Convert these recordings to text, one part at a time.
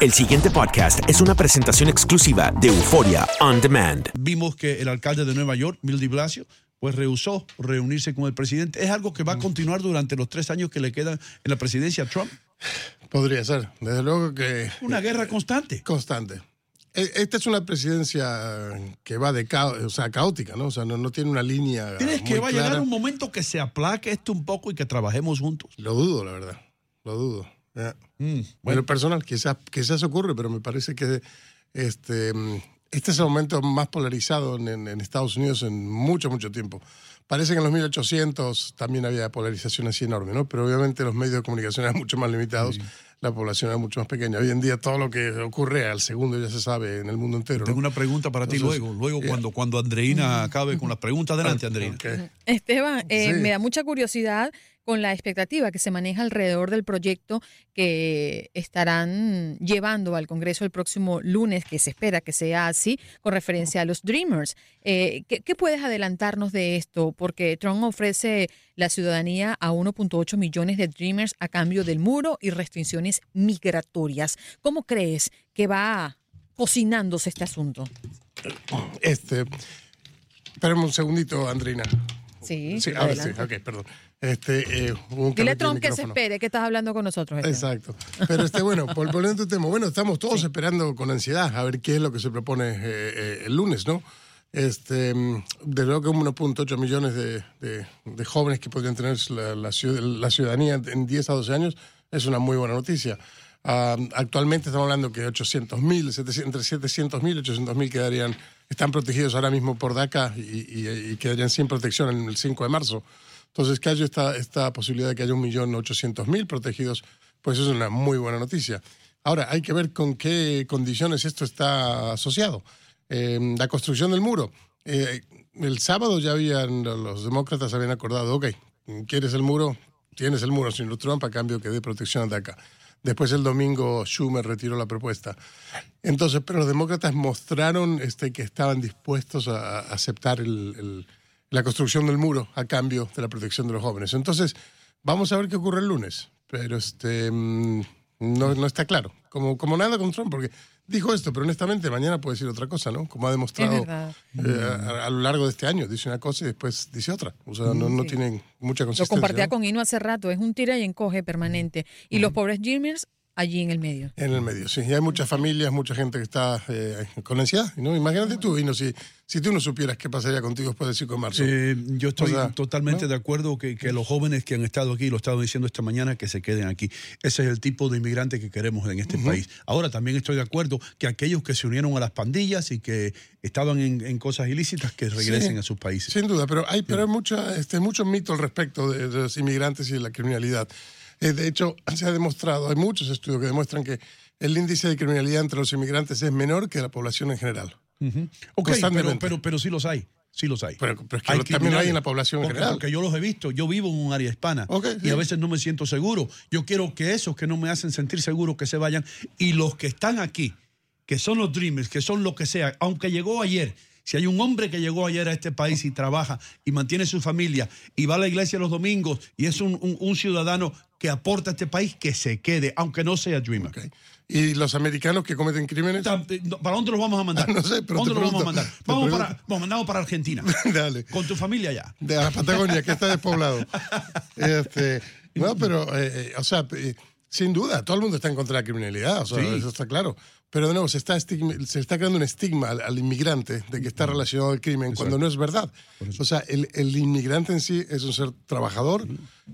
El siguiente podcast es una presentación exclusiva de Euforia On Demand. Vimos que el alcalde de Nueva York, Bill de Blasio, pues rehusó reunirse con el presidente. ¿Es algo que va a continuar durante los tres años que le quedan en la presidencia a Trump? Podría ser, desde luego que... Una guerra constante. Constante. E- Esta es una presidencia que va de cao- o sea, caótica, ¿no? O sea, no, no tiene una línea. ¿Tienes que va a llegar un momento que se aplaque esto un poco y que trabajemos juntos? Lo dudo, la verdad. Lo dudo. Ya. Mm, En bueno, personal, quizás, quizás ocurre, pero me parece que este, este es el momento más polarizado en, Estados Unidos en mucho, mucho tiempo. Parece que en los 1800 también había polarización así enorme, ¿no? Pero obviamente los medios de comunicación eran mucho más limitados, la población era mucho más pequeña. Hoy en día todo lo que ocurre al segundo ya se sabe en el mundo entero. ¿no? tengo una pregunta para ti luego. Luego, cuando, cuando Andreina acabe con las preguntas, adelante, Andreina. Ok. Esteban, eh, Sí. me da mucha curiosidad con la expectativa que se maneja alrededor del proyecto que estarán llevando al Congreso el próximo lunes, que se espera que sea así, con referencia a los Dreamers. Eh, ¿qué, puedes adelantarnos de esto? Porque Trump ofrece la ciudadanía a 1.8 millones de Dreamers a cambio del muro y restricciones migratorias. ¿Cómo crees que va cocinándose este asunto? Este, un segundito, Andrina. Sí, Sí, ahora sí, ok, perdón. Este, eh, hubo un Dile a Trump que se espere, que estás hablando con nosotros. Esteban. Exacto. Pero este, bueno, volviendo a tu tema, bueno, estamos todos esperando con ansiedad a ver qué es lo que se propone eh, eh, el lunes, ¿no? Este, mm, de luego que 1.8 millones de, de- de jóvenes que podrían tener la, la ciud- la ciudadanía en 10 a 12 años es una muy buena noticia. Actualmente estamos hablando que 800 mil, entre 700 mil y 800 mil quedarían, están protegidos ahora mismo por DACA y, y- y quedarían sin protección en el 5 de marzo. Entonces, que haya esta, esta posibilidad de que haya 1.800.000 protegidos, pues es una muy buena noticia. Ahora, hay que ver con qué condiciones esto está asociado. Eh, la construcción del muro. Eh, el sábado ya habían, los demócratas habían acordado, ok, ¿quieres el muro? Tienes el muro, señor Trump, a cambio que dé protección de acá. Después el domingo Schumer retiró la propuesta. Entonces, pero los demócratas mostraron este, que estaban dispuestos a, aceptar el- la construcción del muro a cambio de la protección de los jóvenes. Entonces, vamos a ver qué ocurre el lunes. Pero este mm, no, no está claro. Como, como nada con Trump, porque dijo esto, pero honestamente mañana puede decir otra cosa, ¿no? Como ha demostrado eh, a, a lo largo de este año. Dice una cosa y después dice otra. O sea, no, no Sí. tienen mucha Lo consistencia. compartía ¿no? con Ino hace rato, es un tira y encoge permanente. Y los pobres Dreamers allí en el medio. En el medio, sí. Y hay muchas familias, mucha gente que está eh, con ansiedad. ¿no? Imagínate tú, Ino, si, si tú no supieras qué pasaría contigo después del 5 de marzo. Eh, yo estoy O sea, totalmente ¿no? de acuerdo que, que los jóvenes que han estado aquí, lo estaba diciendo esta mañana, que se queden aquí. Ese es el tipo de inmigrante que queremos en este país. Ahora también estoy de acuerdo que aquellos que se unieron a las pandillas y que estaban en, en cosas ilícitas, que regresen Sí, a sus países. Sin duda, pero hay, pero hay mucha, este, mucho mito al respecto de, de los inmigrantes y de la criminalidad. Eh, de hecho, se ha demostrado, hay muchos estudios que demuestran que el índice de criminalidad entre los inmigrantes es menor que la población en general. Ujú. Ok, pero, pero, pero sí los hay. Sí los hay. Pero- pero es que lo- también hay en la población en porque, general. Porque yo los he visto. Yo vivo en un área hispana. Y sí. a veces no me siento seguro. Yo quiero que esos que no me hacen sentir seguro que se vayan. Y los que están aquí, que son los Dreamers, que son lo que sea, aunque llegó ayer. Si hay un hombre que llegó ayer a este país y trabaja y mantiene su familia y va a la iglesia los domingos y es un, un- un ciudadano que aporta a este país, que se quede, aunque no sea Dreamer. ¿ok? Y los americanos que cometen crímenes, ¿Para dónde los vamos a mandar? No sé, pero ¿Dónde los vamos a pregunto, mandar? Vamos pregunto. para, vamos, mandamos para Argentina. dale. Con tu familia ya. de la Patagonia, que está despoblado. Este, no, pero, eh, eh, o sea, eh, sin duda, todo el mundo está en contra de la criminalidad, o sea, Sí. eso está claro. Pero de nuevo, se está, estigma- se está creando un estigma al, al inmigrante de que está relacionado al crimen cuando no es verdad. O sea, el, el inmigrante en sí es un ser trabajador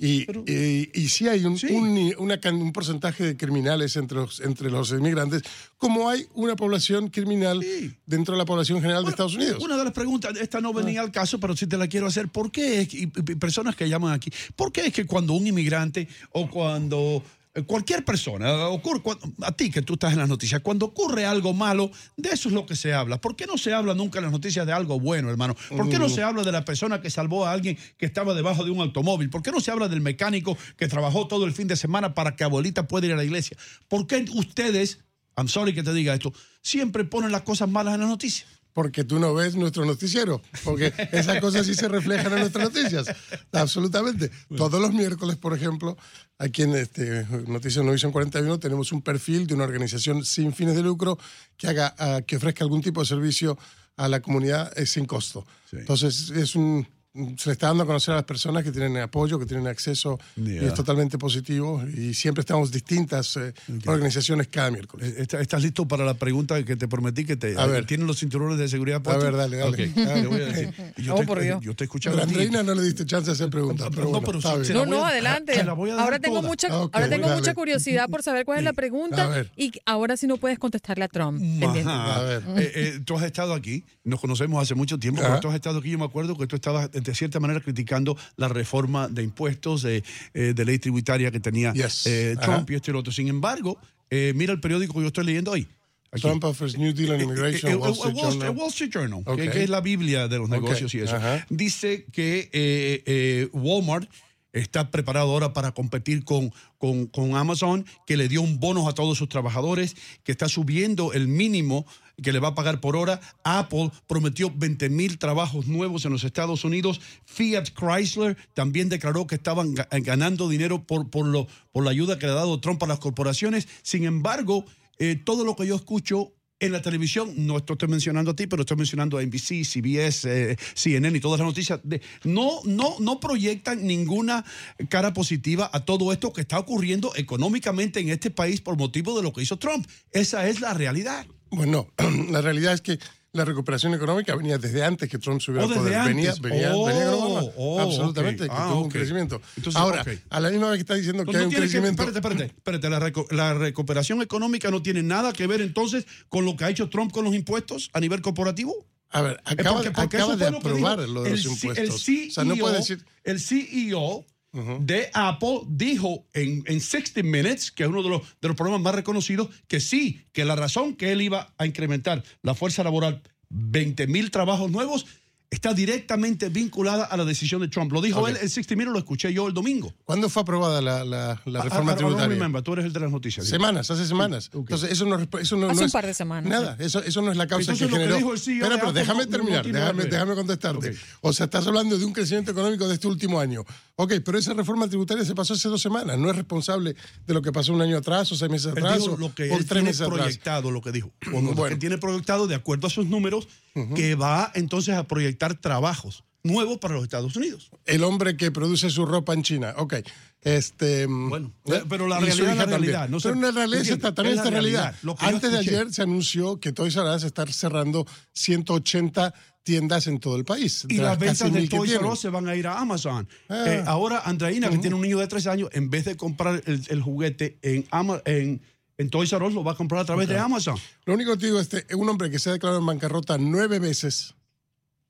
y, y, y sí hay un, Sí. un, una un porcentaje de criminales entre los, entre los inmigrantes, como hay una población criminal Sí. dentro de la población general de Estados Unidos. Una de las preguntas, esta no venía al caso, pero sí te la quiero hacer. ¿Por qué es que, y- y personas que llaman aquí, por qué es que cuando un inmigrante o cuando cualquier persona, ocurre, cuando- a ti que tú estás en las noticias, cuando ocurre algo malo, de eso es lo que se habla. ¿Por qué no se habla nunca en las noticias de algo bueno, hermano? ¿Por qué no se habla de la persona que salvó a alguien que estaba debajo de un automóvil? ¿Por qué no se habla del mecánico que trabajó todo el fin de semana para que abuelita pueda ir a la iglesia? ¿Por qué ustedes, I'm sorry que te diga esto, siempre ponen las cosas malas en las noticias? Porque tú no ves nuestro noticiero, porque esas cosas sí se reflejan en nuestras noticias, absolutamente. Todos los miércoles, por ejemplo, aquí en este Noticias Novisión 41 tenemos un perfil de una organización sin fines de lucro que haga, ah, que ofrezca algún tipo de servicio a la comunidad eh, sin costo. Entonces es un se le está dando a conocer a las personas que tienen apoyo, que tienen acceso, y Yeah. es totalmente positivo. Y siempre estamos distintas eh, organizaciones cada miércoles. Eh, ¿Estás listo para la pregunta que te prometí que te A ver. tienen los cinturones de seguridad puestos? ver, dale, dale. Voy a decir. Y Yo, Oh, te, por Dios. yo te he Pero a a. Andreina no le diste chance de hacer preguntas. Pero No, bueno, pero está bien. No, no, a- adelante. a ahora tengo toda. mucha, Ok, ahora tengo dale. mucha curiosidad por saber cuál es la A pregunta y ahora sí no puedes contestarle a Trump. A ver. Eh, eh, tú has estado aquí, nos conocemos hace mucho tiempo, Ajá. pero tú has estado aquí. Yo me acuerdo que tú estabas de cierta manera criticando la reforma de impuestos, de, eh, de ley tributaria que tenía Yes. eh, Trump Ajá. y esto y lo otro. Sin embargo, eh, mira el periódico que yo estoy leyendo hoy. Aquí. Trump offers New Deal Eh, Immigration, eh, Wall Street Journal. Wall Street Journal, que- es la Biblia de los negocios y eso. ajá. Dice que Walmart está preparado ahora para competir con, con, con Amazon, que le dio un bono a todos sus trabajadores, que está subiendo el mínimo que le va a pagar por hora. Apple prometió 20 mil trabajos nuevos en los Estados Unidos. Fiat Chrysler también declaró que estaban ga- ganando dinero por, por, lo, por la ayuda que le ha dado Trump a las corporaciones. Sin embargo, eh, todo lo que yo escucho en la televisión, no esto estoy mencionando a ti, pero estoy mencionando a NBC, CBS, eh, CNN y todas las noticias, no, no, no proyectan ninguna cara positiva a todo esto que está ocurriendo económicamente en este país por motivo de lo que hizo Trump. Esa es la realidad. Bueno, la realidad es que la recuperación económica venía desde antes que Trump subiera Oh, al desde poder. Venía, antes. venía, Oh, venía oh, Absolutamente, ok. que Ah, tuvo un crecimiento. Entonces, Ahora, a la misma vez que está diciendo que No hay un tiene que- crecimiento. espérate, espérate, espérate, la, recuperación económica no tiene nada que ver entonces con lo que ha hecho Trump con los impuestos a nivel corporativo. A ver, acaba, porque- porque acaba eso de lo aprobar lo de los el impuestos. El CEO, o sea, no puede decir. el CEO de Apple dijo en, en 60 Minutes, que es uno de los, de los programas más reconocidos, que sí, que la razón que él iba a incrementar la fuerza laboral 20 mil trabajos nuevos está directamente vinculada a la decisión de Trump. Lo dijo él en 60 Minutes, lo escuché yo el domingo. ¿Cuándo fue aprobada la, la, la I- reforma I- I don't tributaria? remember, tú eres el de las noticias. digo. Semanas, hace semanas. Entonces, eso no, eso no, Hace no un es par de semanas, Nada, eso, eso no es la causa Entonces, que lo que generó. dijo el CEO Espera, pero déjame no- no terminar, déjame, que déjame contestarte. O sea, estás hablando de un crecimiento económico de este último año. Ok, pero esa reforma tributaria se pasó hace dos semanas. No es responsable de lo que pasó un año atrás, o seis meses Él atrás, dijo o, lo que o él tres meses atrás. proyectado, lo que dijo. O que Bueno. él tiene proyectado de acuerdo a sus números, que va entonces a proyectar trabajos nuevos para los Estados Unidos. El hombre que produce su ropa en China. Ok. Este, Bueno, ¿eh? pero la realidad es la realidad, no pero sé, una realidad está también Es la realidad. realidad, que Antes de ayer se anunció que Toys R Us está cerrando 180 tiendas en todo el país. Y las ventas de Toys R. Us se van a ir a Amazon. Ah. Eh, ahora, Andreina, que tiene un niño de tres años, en vez de comprar el, el juguete en, Ama- en, en Toys R Us, lo va a comprar a través de Amazon. Lo único que te digo es que un hombre que se ha declarado en bancarrota nueve veces,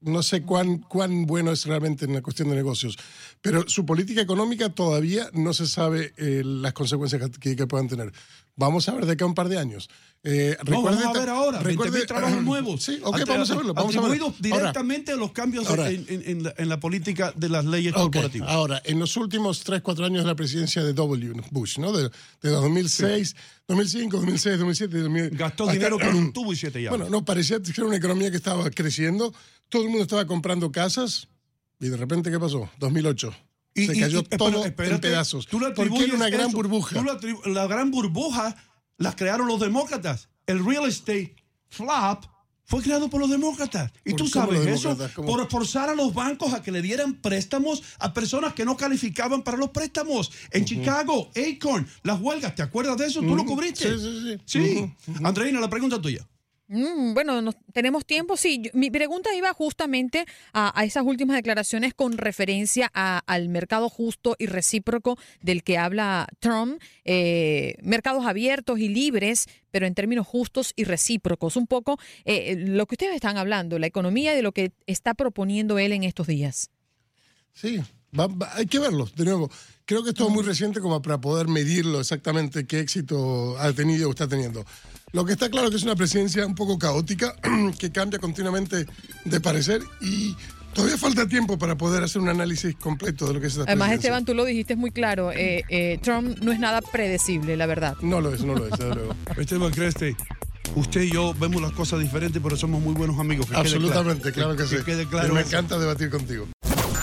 no sé cuán, cuán bueno es realmente en la cuestión de negocios, pero su política económica todavía no se sabe eh, las consecuencias que, que puedan tener. Vamos a ver de acá a un par de años. Eh, No, vamos a ver ahora, 20.000 recuerde- trabajos nuevos. Sí, ok, vamos a verlo. Vamos a verlo. atribuidos Ahora, directamente a los cambios ahora. en, en- en la, en la política de las leyes Ok, corporativas. Ahora, en los últimos 3, 4 años de la presidencia de W. Bush, ¿no? De, de 2006, 2005, 2006, 2007, 2000. Gastó hasta- dinero con un tubo y siete llaves. Bueno, no, parecía que era una economía que estaba creciendo, todo el mundo estaba comprando casas y de repente, ¿qué pasó? 2008. Y- se cayó y- todo espérate, en pedazos. tú Porque era una gran eso, burbuja. tú la gran burbuja la crearon los demócratas. El real estate flop fue creado por los demócratas. Y ¿Por tú sabes eso por forzar a los bancos a que le dieran préstamos a personas que no calificaban para los préstamos. En Chicago, Acorn, las huelgas, ¿te acuerdas de eso? ¿Tú lo cubriste? Sí, sí, sí. Sí. Andreina, la pregunta tuya. Mm, bueno, nos- tenemos tiempo. Sí, yo- mi pregunta iba justamente a, a esas últimas declaraciones con referencia a- al mercado justo y recíproco del que habla Trump. Eh, mercados abiertos y libres, pero en términos justos y recíprocos. Un poco eh, lo que ustedes están hablando, la economía y de lo que está proponiendo él en estos días. Sí, va- va- hay que verlo, de nuevo. Creo que es todo muy reciente como para poder medirlo exactamente qué éxito ha tenido o está teniendo. Lo que está claro es que es una presidencia un poco caótica, que cambia continuamente de parecer y todavía falta tiempo para poder hacer un análisis completo de lo que es esta Además, presidencia. Esteban, tú lo dijiste muy claro. eh, eh, Trump no es nada predecible, la verdad. No lo es, no lo es, desde luego. Esteban Creste, usted y yo vemos las cosas diferentes, pero somos muy buenos amigos. que quede claro. Absolutamente, claro que, sí. quede Y claro me eso. encanta debatir contigo.